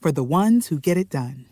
for the ones who get it done.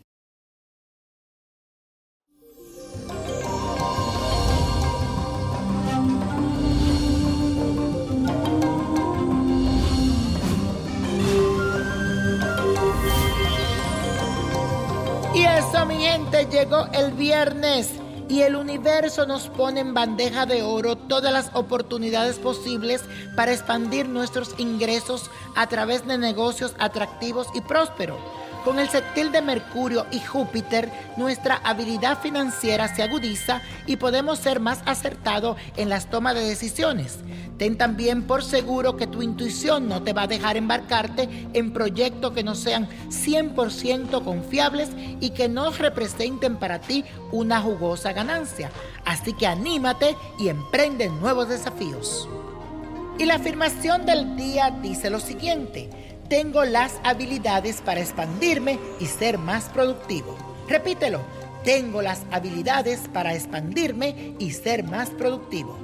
Y eso, mi gente, llegó el viernes y el universo nos pone en bandeja de oro todas las oportunidades posibles para expandir nuestros ingresos a través de negocios atractivos y prósperos. Con el sextil de Mercurio y Júpiter, nuestra habilidad financiera se agudiza y podemos ser más acertados en las tomas de decisiones. Ten también por seguro que tu intuición no te va a dejar embarcarte en proyectos que no sean 100% confiables y que no representen para ti una jugosa ganancia. Así que anímate y emprende nuevos desafíos. Y la afirmación del día dice lo siguiente tengo las habilidades para expandirme y ser más productivo. Repítelo, tengo las habilidades para expandirme y ser más productivo.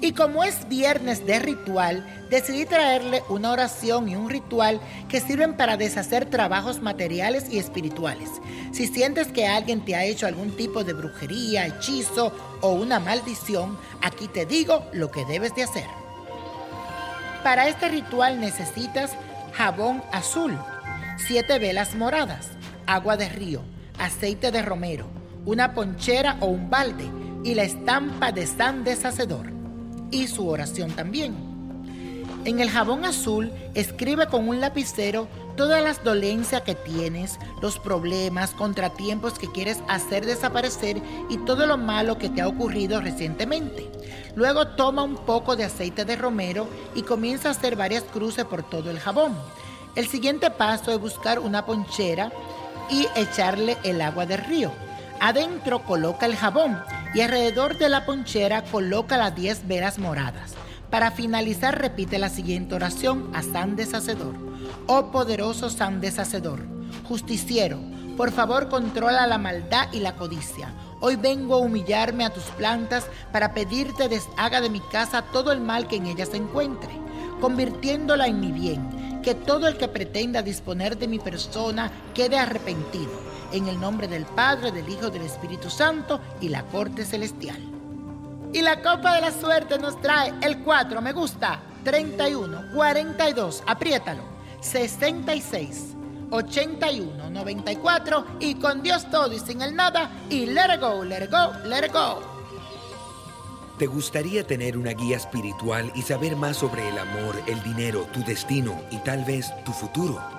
Y como es viernes de ritual, decidí traerle una oración y un ritual que sirven para deshacer trabajos materiales y espirituales. Si sientes que alguien te ha hecho algún tipo de brujería, hechizo o una maldición, aquí te digo lo que debes de hacer. Para este ritual necesitas jabón azul, siete velas moradas, agua de río, aceite de romero, una ponchera o un balde y la estampa de San Deshacedor. Y su oración también. En el jabón azul escribe con un lapicero todas las dolencias que tienes, los problemas, contratiempos que quieres hacer desaparecer y todo lo malo que te ha ocurrido recientemente. Luego toma un poco de aceite de romero y comienza a hacer varias cruces por todo el jabón. El siguiente paso es buscar una ponchera y echarle el agua del río. Adentro coloca el jabón y alrededor de la ponchera coloca las 10 velas moradas. Para finalizar repite la siguiente oración a San Deshacedor. Oh poderoso San Deshacedor, justiciero, por favor controla la maldad y la codicia. Hoy vengo a humillarme a tus plantas para pedirte deshaga de mi casa todo el mal que en ella se encuentre, convirtiéndola en mi bien. Que todo el que pretenda disponer de mi persona quede arrepentido. En el nombre del Padre, del Hijo, del Espíritu Santo y la corte celestial. Y la copa de la suerte nos trae el 4, me gusta, 31, 42, apriétalo, 66, 81, 94 y con Dios todo y sin el nada y let it go, let it go, let it go. ¿Te gustaría tener una guía espiritual y saber más sobre el amor, el dinero, tu destino y tal vez tu futuro?